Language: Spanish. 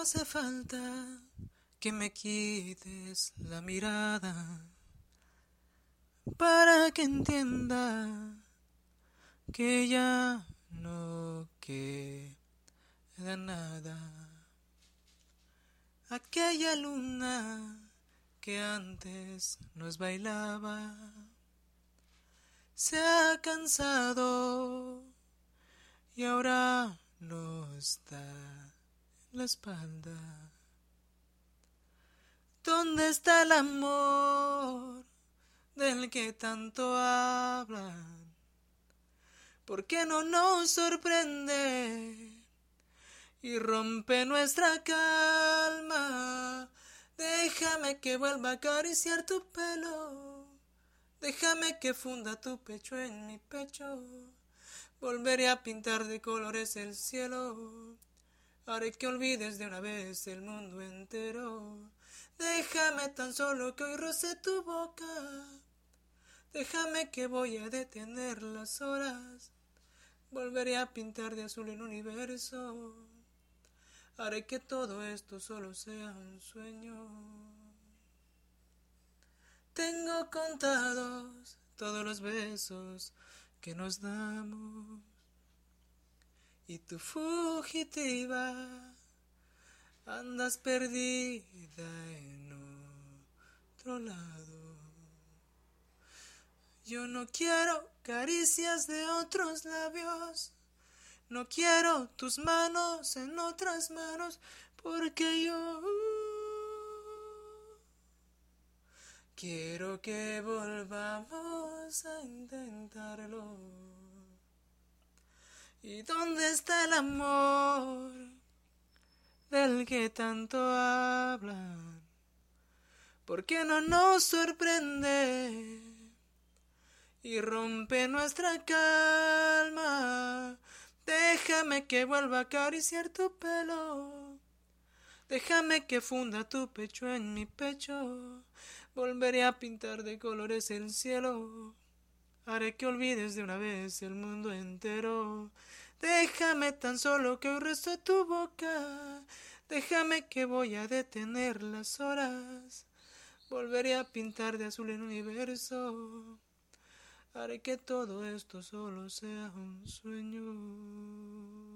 hace falta que me quites la mirada para que entienda que ya no queda nada. Aquella luna que antes nos bailaba se ha cansado y ahora nos da la espalda. ¿Dónde está el amor del que tanto hablan? ¿Por qué no nos sorprende y rompe nuestra calma? Déjame que vuelva a acariciar tu pelo. Déjame que funda tu pecho en mi pecho. Volveré a pintar de colores el cielo. Haré que olvides de una vez el mundo entero. Déjame tan solo que hoy roce tu boca. Déjame que voy a detener las horas. Volveré a pintar de azul el universo. Haré que todo esto solo sea un sueño. Tengo contados todos los besos que nos damos. Y tu fugitiva andas perdida en otro lado. Yo no quiero caricias de otros labios. No quiero tus manos en otras manos porque yo quiero que volvamos a intentarlo. ¿Y dónde está el amor del que tanto hablan? ¿Por qué no nos sorprende y rompe nuestra calma? Déjame que vuelva a acariciar tu pelo. Déjame que funda tu pecho en mi pecho. Volveré a pintar de colores el cielo. Haré que olvides de una vez el mundo entero. Déjame tan solo que hoy resto tu boca. Déjame que voy a detener las horas. Volveré a pintar de azul el universo. Haré que todo esto solo sea un sueño.